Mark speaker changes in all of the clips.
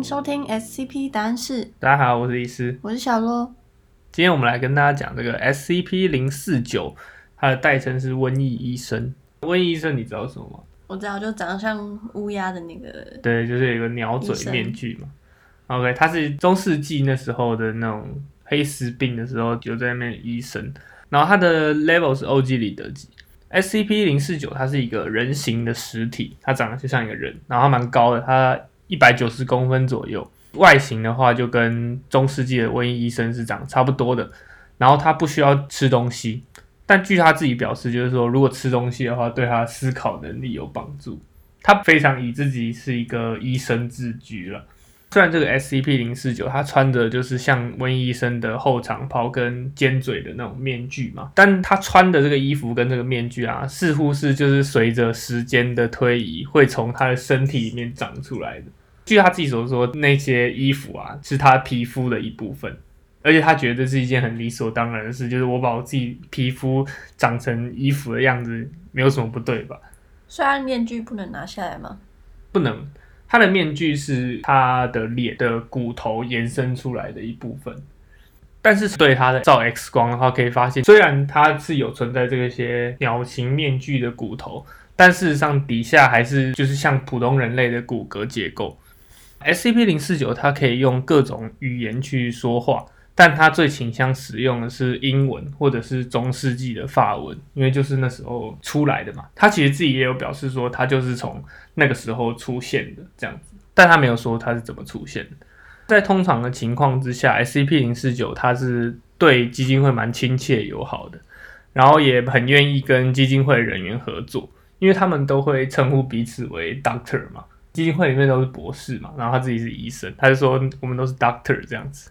Speaker 1: 迎收听 SCP 答案室，
Speaker 2: 大家好，我是医师。
Speaker 1: 我是小罗。
Speaker 2: 今天我们来跟大家讲这个 SCP 零四九，它的代称是瘟疫医生。瘟疫医生你知道什么吗？
Speaker 1: 我知道，就长得像乌鸦的那个，
Speaker 2: 对，就是有一个鸟嘴面具嘛。OK，他是中世纪那时候的那种黑死病的时候就在那边的医生，然后他的 level 是 OG 里德级。SCP 零四九它是一个人形的实体，它长得就像一个人，然后它蛮高的，它一百九十公分左右。外形的话就跟中世纪的瘟疫医生是长差不多的，然后他不需要吃东西，但据他自己表示，就是说如果吃东西的话，对他思考能力有帮助。他非常以自己是一个医生自居了。虽然这个 SCP 零四九，他穿着就是像瘟疫医生的后长袍跟尖嘴的那种面具嘛，但他穿的这个衣服跟这个面具啊，似乎是就是随着时间的推移，会从他的身体里面长出来的。据他自己所说，那些衣服啊，是他皮肤的一部分，而且他觉得这是一件很理所当然的事，就是我把我自己皮肤长成衣服的样子，没有什么不对吧？
Speaker 1: 虽然面具不能拿下来吗？
Speaker 2: 不能，他的面具是他的脸的骨头延伸出来的一部分。但是对他的照 X 光的话，可以发现，虽然他是有存在这些鸟形面具的骨头，但事实上底下还是就是像普通人类的骨骼结构。SCP 零四九它可以用各种语言去说话，但它最倾向使用的是英文或者是中世纪的法文，因为就是那时候出来的嘛。它其实自己也有表示说，它就是从那个时候出现的这样子，但它没有说它是怎么出现的。在通常的情况之下，SCP 零四九它是对基金会蛮亲切友好的，然后也很愿意跟基金会人员合作，因为他们都会称呼彼此为 Doctor 嘛。基金会里面都是博士嘛，然后他自己是医生，他就说我们都是 Doctor 这样子。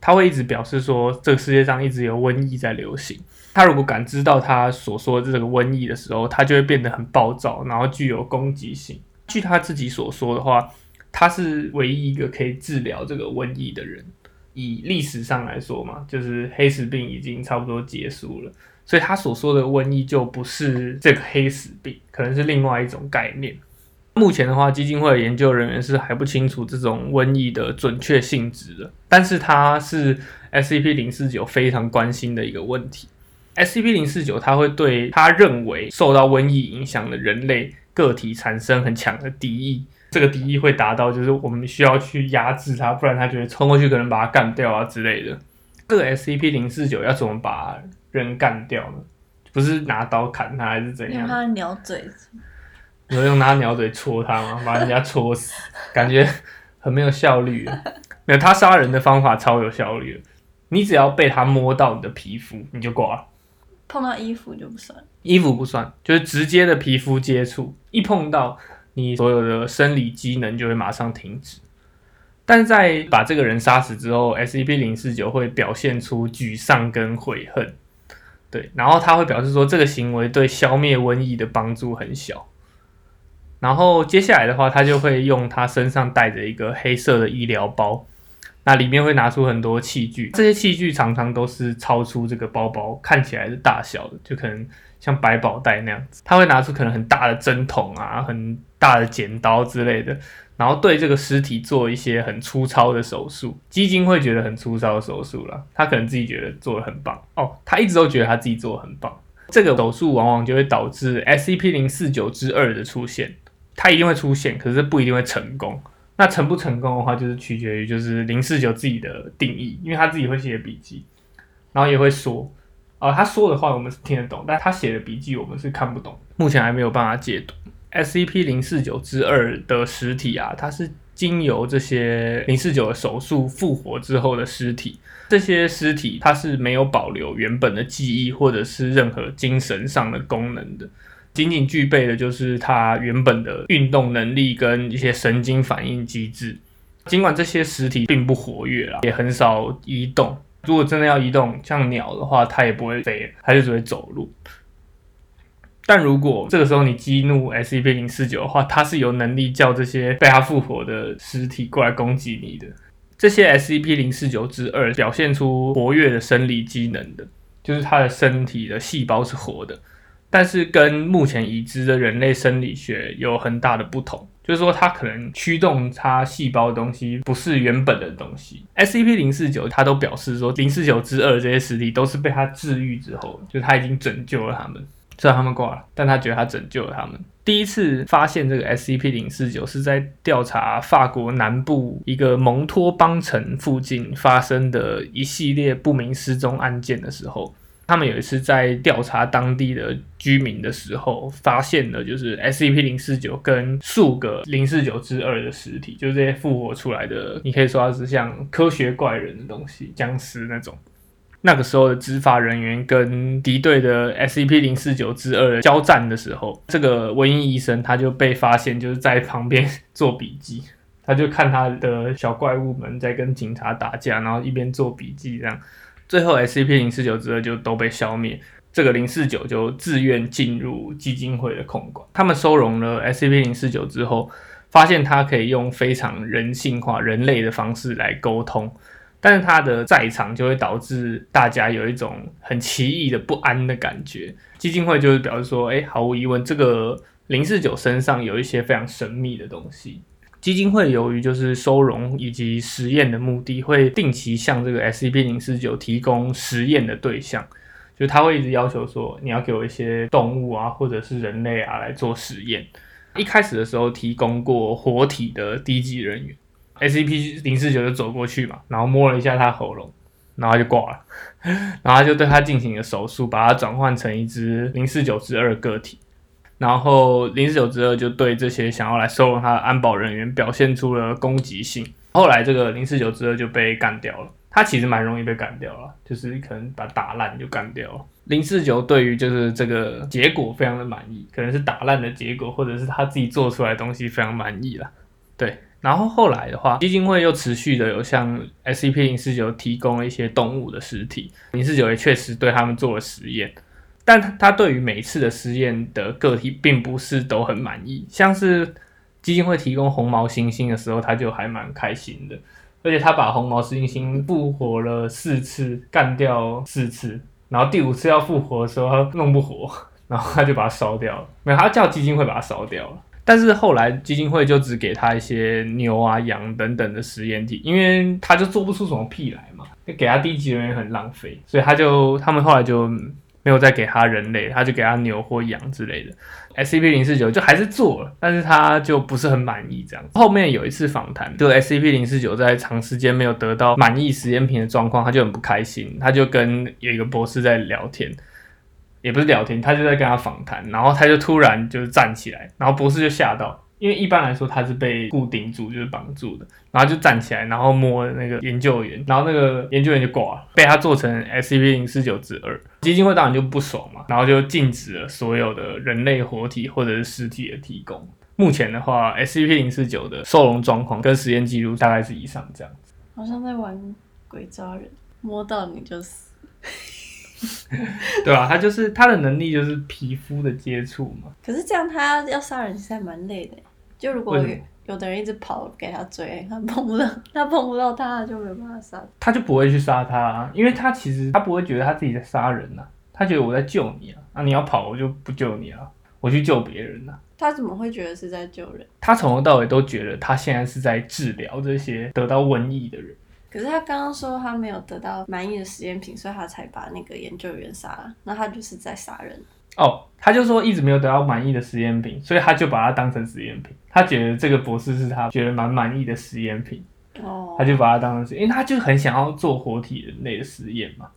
Speaker 2: 他会一直表示说，这个世界上一直有瘟疫在流行。他如果感知到他所说的这个瘟疫的时候，他就会变得很暴躁，然后具有攻击性。据他自己所说的话，他是唯一一个可以治疗这个瘟疫的人。以历史上来说嘛，就是黑死病已经差不多结束了，所以他所说的瘟疫就不是这个黑死病，可能是另外一种概念。目前的话，基金会的研究人员是还不清楚这种瘟疫的准确性质的，但是它是 SCP 零四九非常关心的一个问题。SCP 零四九它会对他认为受到瘟疫影响的人类个体产生很强的敌意，这个敌意会达到就是我们需要去压制它，不然它就会冲过去可能把它干掉啊之类的。这个 SCP 零四九要怎么把人干掉呢？不是拿刀砍他还是怎样？
Speaker 1: 用它的鸟嘴，
Speaker 2: 你会用拿鸟嘴戳他吗？把人家戳死，感觉很没有效率。没有，他杀人的方法超有效率的。你只要被他摸到你的皮肤，你就挂了。
Speaker 1: 碰到衣服就不算。
Speaker 2: 衣服不算，就是直接的皮肤接触，一碰到你所有的生理机能就会马上停止。但在把这个人杀死之后，SCP 零四九会表现出沮丧跟悔恨，对，然后他会表示说这个行为对消灭瘟疫的帮助很小。然后接下来的话，他就会用他身上带着一个黑色的医疗包，那里面会拿出很多器具，这些器具常常都是超出这个包包看起来的大小的，就可能像百宝袋那样子。他会拿出可能很大的针筒啊，很大的剪刀之类的，然后对这个尸体做一些很粗糙的手术。基金会觉得很粗糙的手术了，他可能自己觉得做的很棒哦，他一直都觉得他自己做的很棒。这个手术往往就会导致 SCP 零四九之二的出现。它一定会出现，可是不一定会成功。那成不成功的话，就是取决于就是零四九自己的定义，因为他自己会写笔记，然后也会说，呃，他说的话我们是听得懂，但他写的笔记我们是看不懂，目前还没有办法解读。SCP 零四九之二的实体啊，它是经由这些零四九的手术复活之后的尸体，这些尸体它是没有保留原本的记忆或者是任何精神上的功能的。仅仅具备的就是它原本的运动能力跟一些神经反应机制。尽管这些实体并不活跃啦，也很少移动。如果真的要移动，像鸟的话，它也不会飞，它就只会走路。但如果这个时候你激怒 SCP 零四九的话，它是有能力叫这些被它复活的实体过来攻击你的。这些 SCP 零四九之二表现出活跃的生理机能的，就是它的身体的细胞是活的。但是跟目前已知的人类生理学有很大的不同。就是说它可能驱动它细胞的东西不是原本的东西。SCP 零四九它都表示说零四九之二这些实体都是被它治愈之后，就它已经拯救了他们。虽然他们挂了，但他觉得他拯救了他们。第一次发现这个 SCP 零四九是在调查法国南部一个蒙托邦城附近发生的一系列不明失踪案件的时候。他们有一次在调查当地的居民的时候，发现了就是 SCP 零四九跟数个零四九之二的实体，就是这些复活出来的，你可以说它是像科学怪人的东西，僵尸那种。那个时候的执法人员跟敌对的 SCP 零四九之二交战的时候，这个文英医生他就被发现就是在旁边做笔记，他就看他的小怪物们在跟警察打架，然后一边做笔记这样。最后，SCP 零四九之二就都被消灭，这个零四九就自愿进入基金会的控管。他们收容了 SCP 零四九之后，发现它可以用非常人性化、人类的方式来沟通，但是它的在场就会导致大家有一种很奇异的不安的感觉。基金会就是表示说，哎，毫无疑问，这个零四九身上有一些非常神秘的东西。基金会由于就是收容以及实验的目的，会定期向这个 SCP 零四九提供实验的对象，就他会一直要求说，你要给我一些动物啊，或者是人类啊来做实验。一开始的时候提供过活体的低级人员，SCP 零四九就走过去嘛，然后摸了一下他喉咙，然后就挂了，然后就对他进行了手术，把它转换成一只零四九之二个体。然后零四九之二就对这些想要来收容他的安保人员表现出了攻击性。后来这个零四九之二就被干掉了。他其实蛮容易被干掉了，就是可能把打烂就干掉了。零四九对于就是这个结果非常的满意，可能是打烂的结果，或者是他自己做出来的东西非常满意了。对，然后后来的话，基金会又持续的有向 SCP 零四九提供了一些动物的尸体，零四九也确实对他们做了实验。但他对于每次的实验的个体并不是都很满意，像是基金会提供红毛猩猩的时候，他就还蛮开心的，而且他把红毛猩猩复活了四次，干掉四次，然后第五次要复活的时候，他弄不活，然后他就把它烧掉了，没有，他叫基金会把它烧掉了。但是后来基金会就只给他一些牛啊、羊等等的实验体，因为他就做不出什么屁来嘛，给他低级人员很浪费，所以他就他们后来就。没有再给他人类，他就给他牛或羊之类的。SCP 零四九就还是做了，但是他就不是很满意这样。后面有一次访谈，就 SCP 零四九在长时间没有得到满意实验品的状况，他就很不开心，他就跟有一个博士在聊天，也不是聊天，他就在跟他访谈，然后他就突然就是站起来，然后博士就吓到。因为一般来说他是被固定住，就是绑住的，然后就站起来，然后摸那个研究员，然后那个研究员就挂了，被他做成 SCP 零四九之二。基金会当然就不爽嘛，然后就禁止了所有的人类活体或者是尸体的提供。目前的话，SCP 零四九的收容状况跟实验记录大概是以上这样子。
Speaker 1: 好像在玩鬼抓人，摸到你就死。
Speaker 2: 对啊？他就是他的能力就是皮肤的接触嘛。
Speaker 1: 可是这样他要杀人其实还蛮累的。就如果有有的人一直跑给他追，他碰不到，他碰不到他，就没有办法杀。
Speaker 2: 他就不会去杀他，因为他其实他不会觉得他自己在杀人呐，他觉得我在救你啊，啊你要跑我就不救你了，我去救别人呐。
Speaker 1: 他怎么会觉得是在救人？
Speaker 2: 他从头到尾都觉得他现在是在治疗这些得到瘟疫的人。
Speaker 1: 可是他刚刚说他没有得到满意的实验品，所以他才把那个研究员杀了，那他就是在杀人。
Speaker 2: 哦，他就说一直没有得到满意的实验品，所以他就把它当成实验品。他觉得这个博士是他觉得蛮满意的实验品，哦，他就把它当成是，因为他就很想要做活体人类的实验嘛。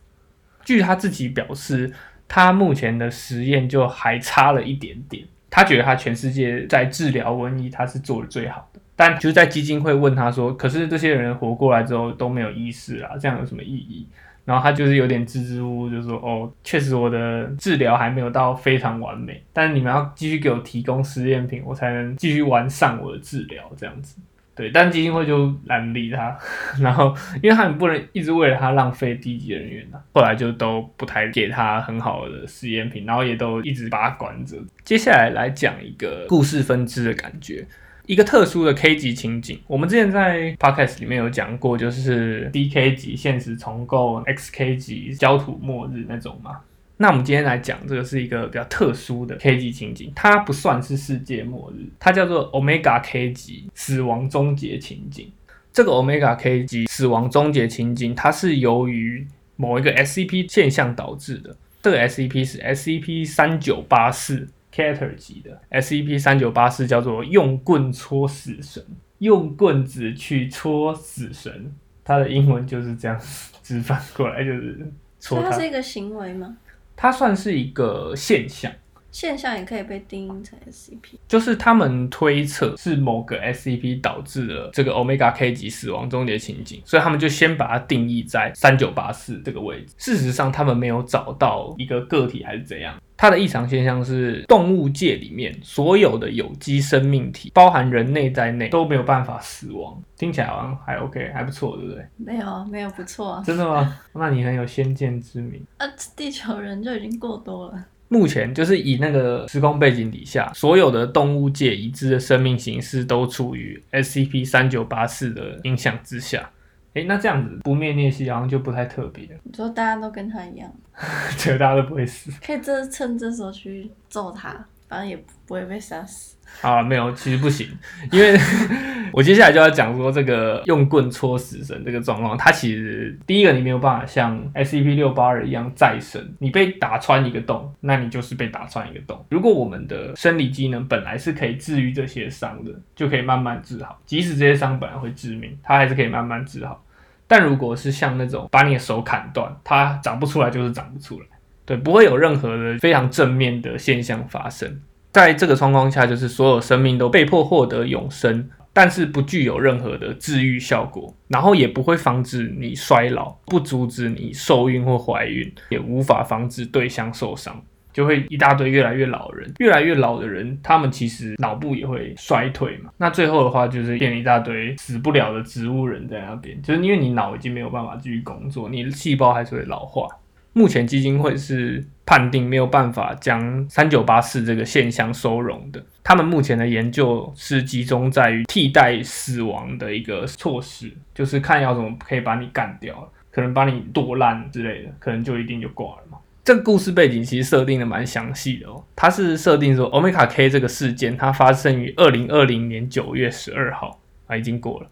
Speaker 2: 据他自己表示，他目前的实验就还差了一点点。他觉得他全世界在治疗瘟疫，他是做的最好的。但就在基金会问他说，可是这些人活过来之后都没有意识啊，这样有什么意义？然后他就是有点支支吾吾，就说：“哦，确实我的治疗还没有到非常完美，但是你们要继续给我提供实验品，我才能继续完善我的治疗。”这样子，对。但基金会就懒得理他，然后因为他们不能一直为了他浪费低级人员呐，后来就都不太给他很好的实验品，然后也都一直把他关着。接下来来讲一个故事分支的感觉。一个特殊的 K 级情景，我们之前在 podcast 里面有讲过，就是 DK 级现实重构、XK 级焦土末日那种嘛。那我们今天来讲这个是一个比较特殊的 K 级情景，它不算是世界末日，它叫做 Omega K 级死亡终结情景。这个 Omega K 级死亡终结情景，它是由于某一个 SCP 现象导致的。这个 SCP 是 SCP 三九八四 Cater 级的 SCP 三九八四，叫做用棍戳死神，用棍子去戳死神。它的英文就是这样直翻过来，就是戳它。
Speaker 1: 它是一个行为吗？
Speaker 2: 它算是一个现象。
Speaker 1: 现象也可以被定义成 SCP。
Speaker 2: 就是他们推测是某个 SCP 导致了这个 Omega K 级死亡终结情景，所以他们就先把它定义在三九八四这个位置。事实上，他们没有找到一个个体还是怎样。它的异常现象是，动物界里面所有的有机生命体，包含人类在内，都没有办法死亡。听起来好像还 OK，还不错，对不对？
Speaker 1: 没有啊，没有不错啊。
Speaker 2: 真的吗？那你很有先见之明。
Speaker 1: 啊，地球人就已经够多了。
Speaker 2: 目前就是以那个时空背景底下，所有的动物界已知的生命形式都处于 SCP 三九八四的影响之下。诶，那这样子不灭裂隙好像就不太特别。
Speaker 1: 你说大家都跟他一样，
Speaker 2: 这个大家都不会死。
Speaker 1: 可以这趁这时候去揍他，反正也不会被杀死。
Speaker 2: 啊，没有，其实不行，因为 我接下来就要讲说这个用棍戳死神这个状况，它其实第一个你没有办法像 SCP 六八二一样再生，你被打穿一个洞，那你就是被打穿一个洞。如果我们的生理机能本来是可以治愈这些伤的，就可以慢慢治好，即使这些伤本来会致命，它还是可以慢慢治好。但如果是像那种把你的手砍断，它长不出来就是长不出来，对，不会有任何的非常正面的现象发生。在这个状况下，就是所有生命都被迫获得永生，但是不具有任何的治愈效果，然后也不会防止你衰老，不阻止你受孕或怀孕，也无法防止对象受伤，就会一大堆越来越老人，越来越老的人，他们其实脑部也会衰退嘛。那最后的话，就是变一大堆死不了的植物人在那边，就是因为你脑已经没有办法继续工作，你的细胞还是会老化。目前基金会是判定没有办法将三九八四这个现象收容的。他们目前的研究是集中在于替代死亡的一个措施，就是看要怎么可以把你干掉，可能把你剁烂之类的，可能就一定就挂了嘛。这个故事背景其实设定的蛮详细的哦，它是设定说欧米伽 K 这个事件它发生于二零二零年九月十二号啊，已经过了，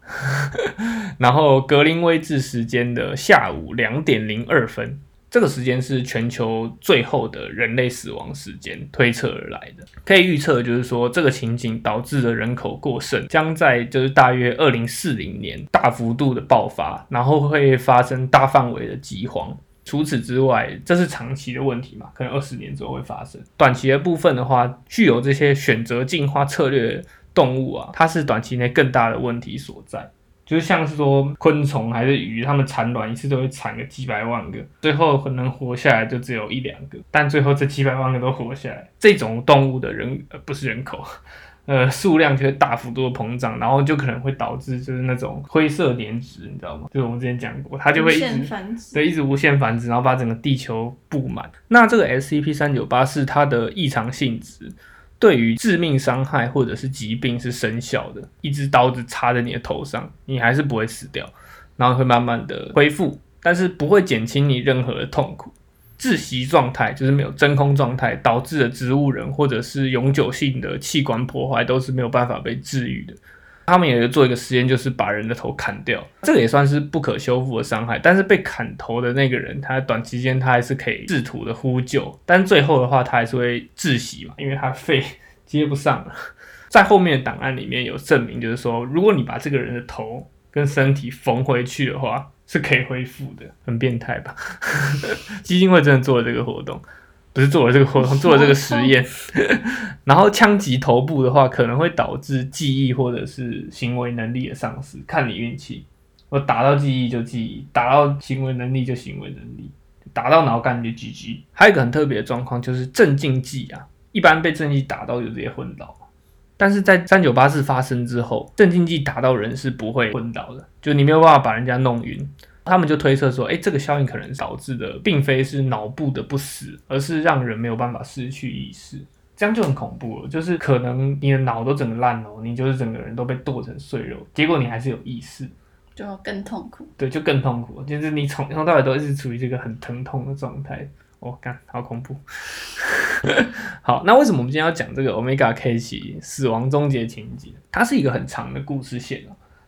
Speaker 2: 然后格林威治时间的下午两点零二分。这个时间是全球最后的人类死亡时间推测而来的，可以预测，就是说这个情景导致的人口过剩，将在就是大约二零四零年大幅度的爆发，然后会发生大范围的饥荒。除此之外，这是长期的问题嘛？可能二十年之后会发生。短期的部分的话，具有这些选择进化策略动物啊，它是短期内更大的问题所在。就是像是说昆虫还是鱼，它们产卵一次都会产个几百万个，最后能活下来就只有一两个，但最后这几百万个都活下来，这种动物的人呃不是人口，呃数量就会大幅度的膨胀，然后就可能会导致就是那种灰色年值，你知道吗？就是我们之前讲过，它就会一直繁殖对一直无限繁殖，然后把整个地球布满。那这个 SCP 三九八是它的异常性质。对于致命伤害或者是疾病是生效的，一支刀子插在你的头上，你还是不会死掉，然后会慢慢的恢复，但是不会减轻你任何的痛苦。窒息状态就是没有真空状态导致的植物人或者是永久性的器官破坏都是没有办法被治愈的。他们也做一个实验，就是把人的头砍掉，这个也算是不可修复的伤害。但是被砍头的那个人，他短期间他还是可以试图的呼救，但最后的话他还是会窒息嘛，因为他肺接不上了。在后面的档案里面有证明，就是说如果你把这个人的头跟身体缝回去的话，是可以恢复的。很变态吧？基金会真的做了这个活动。不是做了这个活动，做了这个实验，然后枪击头部的话，可能会导致记忆或者是行为能力的丧失，看你运气。我打到记忆就记忆，打到行为能力就行为能力，打到脑干就 GG。还有一个很特别的状况就是镇静剂啊，一般被镇静剂打到就直接昏倒，但是在三九八四发生之后，镇静剂打到人是不会昏倒的，就你没有办法把人家弄晕。他们就推测说，哎，这个效应可能导致的并非是脑部的不死，而是让人没有办法失去意识，这样就很恐怖了。就是可能你的脑都整个烂了，你就是整个人都被剁成碎肉，结果你还是有意识，
Speaker 1: 就更痛苦。
Speaker 2: 对，就更痛苦，就是你从从到尾都一直处于这个很疼痛的状态。我干，好恐怖。好，那为什么我们今天要讲这个 Omega K 七死亡终结情节？它是一个很长的故事线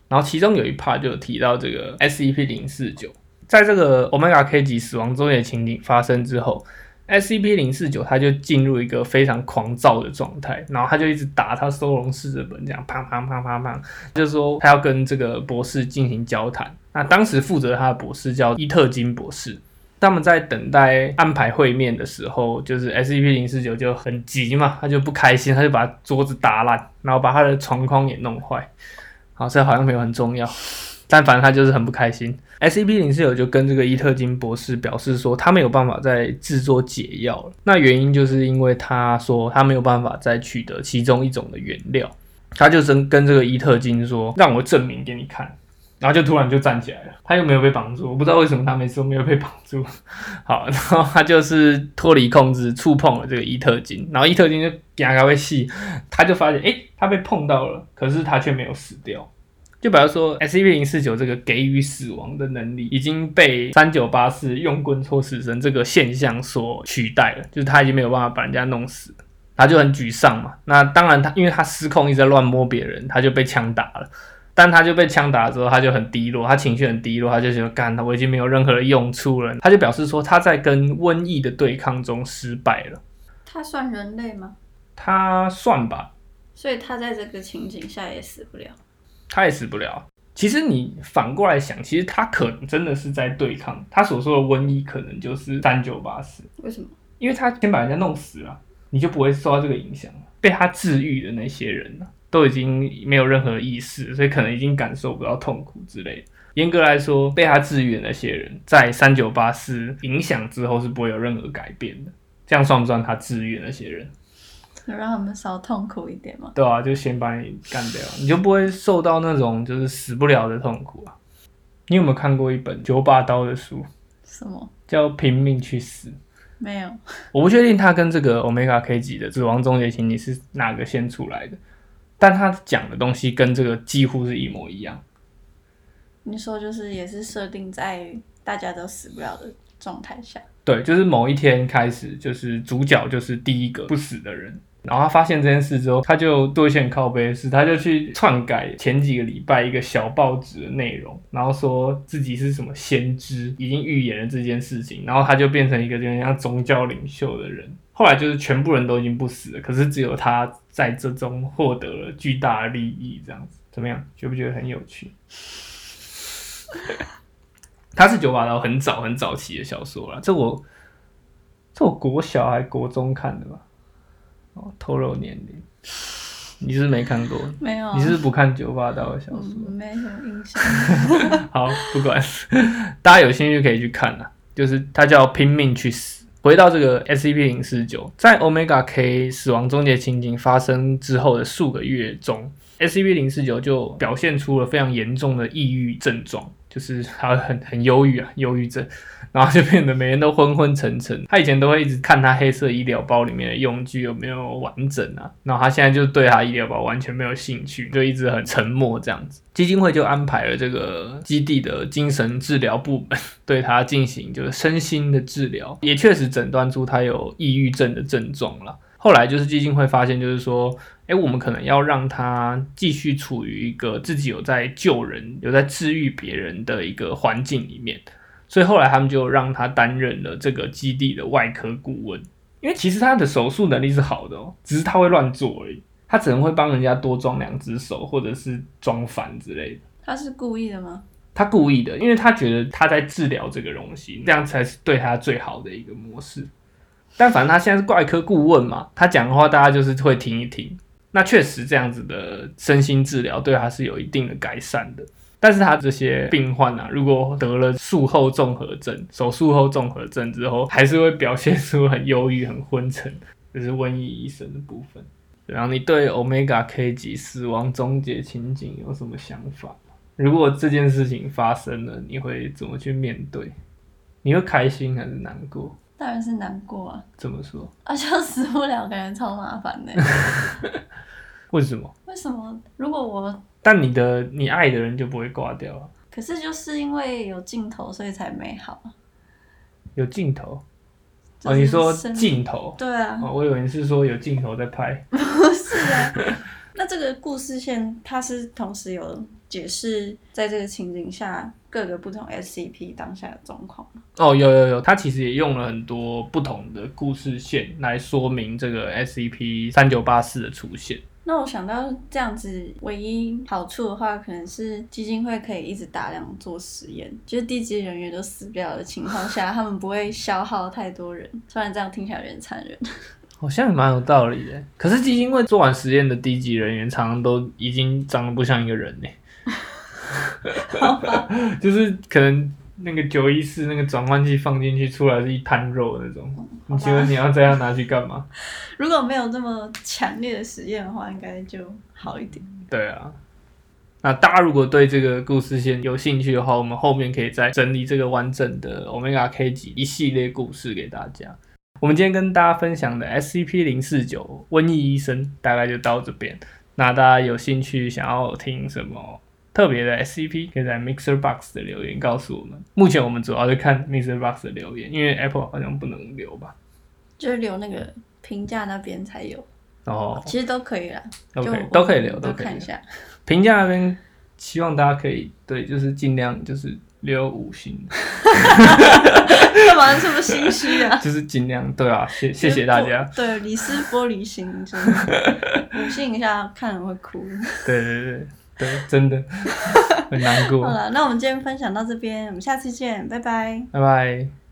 Speaker 2: 然后其中有一 part 就提到这个 SCP 零四九，在这个 Omega K 级死亡终结情景发生之后，SCP 零四九它就进入一个非常狂躁的状态，然后他就一直打他收容室的本，这样砰砰砰砰砰，就是说他要跟这个博士进行交谈。那当时负责他的博士叫伊特金博士。他们在等待安排会面的时候，就是 S C P 零四九就很急嘛，他就不开心，他就把桌子打烂，然后把他的床框也弄坏。好，这好像没有很重要，但反正他就是很不开心。S C P 零四九就跟这个伊特金博士表示说，他没有办法再制作解药了。那原因就是因为他说他没有办法再取得其中一种的原料。他就跟跟这个伊特金说，让我证明给你看。然后就突然就站起来了，他又没有被绑住，我不知道为什么他每次都没有被绑住。好，然后他就是脱离控制，触碰了这个伊特金，然后伊特金就牙膏被细，他就发现，诶，他被碰到了，可是他却没有死掉。就比如说，SCP 零四九这个给予死亡的能力已经被三九八四用棍戳死神这个现象所取代了，就是他已经没有办法把人家弄死，他就很沮丧嘛。那当然，他因为他失控一直在乱摸别人，他就被枪打了。但他就被枪打之后，他就很低落，他情绪很低落，他就觉得干，我已经没有任何的用处了。他就表示说，他在跟瘟疫的对抗中失败了。
Speaker 1: 他算人类吗？
Speaker 2: 他算吧。
Speaker 1: 所以他在这个情景下也死不了。
Speaker 2: 他也死不了。其实你反过来想，其实他可能真的是在对抗。他所说的瘟疫，可能就是三九八四。
Speaker 1: 为什么？
Speaker 2: 因为他先把人家弄死了，你就不会受到这个影响。被他治愈的那些人呢？都已经没有任何意识，所以可能已经感受不到痛苦之类的。严格来说，被他治愈的那些人，在三九八四影响之后是不会有任何改变的。这样算不算他治愈那些人？
Speaker 1: 让他们少痛苦一点嘛？
Speaker 2: 对啊，就先把你干掉，你就不会受到那种就是死不了的痛苦啊。你有没有看过一本九把刀的书？
Speaker 1: 什么？
Speaker 2: 叫拼命去死？
Speaker 1: 没有。
Speaker 2: 我不确定他跟这个 Omega K 级的死亡终结情你是哪个先出来的。但他讲的东西跟这个几乎是一模一样。
Speaker 1: 你说就是也是设定在大家都死不了的状态下。
Speaker 2: 对，就是某一天开始，就是主角就是第一个不死的人。然后他发现这件事之后，他就做一些很靠背的事，他就去篡改前几个礼拜一个小报纸的内容，然后说自己是什么先知，已经预言了这件事情，然后他就变成一个有点像宗教领袖的人。后来就是全部人都已经不死了，可是只有他在这中获得了巨大的利益，这样子怎么样？觉不觉得很有趣？他是九把刀很早很早期的小说了，这我这我国小还国中看的吧？哦，透露年龄，你是没看过？
Speaker 1: 没有？
Speaker 2: 你是不看九把刀的小说？
Speaker 1: 没什么印象。
Speaker 2: 好，不管，大家有兴趣可以去看啊，就是它叫拼命去死。回到这个 SCP 零四九，在 Omega K 死亡终结情景发生之后的数个月中，SCP 零四九就表现出了非常严重的抑郁症状。就是他很很忧郁啊，忧郁症，然后就变得每天都昏昏沉沉。他以前都会一直看他黑色医疗包里面的用具有没有完整啊，然后他现在就对他医疗包完全没有兴趣，就一直很沉默这样子。基金会就安排了这个基地的精神治疗部门 对他进行就是身心的治疗，也确实诊断出他有抑郁症的症状了。后来就是基金会发现，就是说。哎，我们可能要让他继续处于一个自己有在救人、有在治愈别人的一个环境里面，所以后来他们就让他担任了这个基地的外科顾问。因为其实他的手术能力是好的哦，只是他会乱做而已。他只能会帮人家多装两只手，或者是装反之类的。
Speaker 1: 他是故意的吗？
Speaker 2: 他故意的，因为他觉得他在治疗这个东西，这样才是对他最好的一个模式。但反正他现在是外科顾问嘛，他讲的话大家就是会听一听。那确实这样子的身心治疗对他是有一定的改善的，但是他这些病患啊，如果得了术后综合症、手术后综合症之后，还是会表现出很忧郁、很昏沉，这是瘟疫医生的部分。然后你对 Omega K 级死亡终结情景有什么想法如果这件事情发生了，你会怎么去面对？你会开心还是难过？
Speaker 1: 当然是难过啊！
Speaker 2: 怎么说？
Speaker 1: 啊，就死不了，感觉超麻烦的。
Speaker 2: 为什么？
Speaker 1: 为什么？如果我……
Speaker 2: 但你的你爱的人就不会挂掉啊？
Speaker 1: 可是就是因为有镜头，所以才美好。
Speaker 2: 有镜头？哦，你说镜头？
Speaker 1: 对啊。
Speaker 2: 哦，我以为你是说有镜头在拍。
Speaker 1: 不是啊。那这个故事线，它是同时有解释在这个情景下各个不同 SCP 当下的状况。
Speaker 2: 哦，有有有，他其实也用了很多不同的故事线来说明这个 SCP 三九八四的出现。
Speaker 1: 那我想到这样子，唯一好处的话，可能是基金会可以一直大量做实验，就是低级人员都死不了的情况下，他们不会消耗太多人。虽然这样听起来有点残忍。
Speaker 2: 好像也蛮有道理的，可是基金会做完实验的低级人员，常常都已经长得不像一个人呢。就是可能那个九一四那个转换器放进去，出来是一滩肉那种。你觉得你要这样拿去干嘛？
Speaker 1: 如果没有这么强烈的实验的话，应该就好一点。
Speaker 2: 对啊，那大家如果对这个故事线有兴趣的话，我们后面可以再整理这个完整的 Omega K 级一系列故事给大家。我们今天跟大家分享的 SCP 零四九瘟疫医生大概就到这边。那大家有兴趣想要听什么特别的 SCP，可以在 Mixer Box 的留言告诉我们。目前我们主要是看 Mixer Box 的留言，因为 Apple 好像不能留吧？
Speaker 1: 就是留那个评价那边才有。
Speaker 2: 哦，
Speaker 1: 其实都可以啦。
Speaker 2: OK，都可以留，
Speaker 1: 都
Speaker 2: 看
Speaker 1: 一下。
Speaker 2: 评价那边希望大家可以对，就是尽量就是留五星。
Speaker 1: 干嘛这么心虚啊？
Speaker 2: 就是尽量对啊，谢谢谢大家。
Speaker 1: 对，李斯玻璃心，真的，五星一下看了会哭。
Speaker 2: 对对对对，真的 很难过。
Speaker 1: 好了，那我们今天分享到这边，我们下次见，拜拜。
Speaker 2: 拜拜。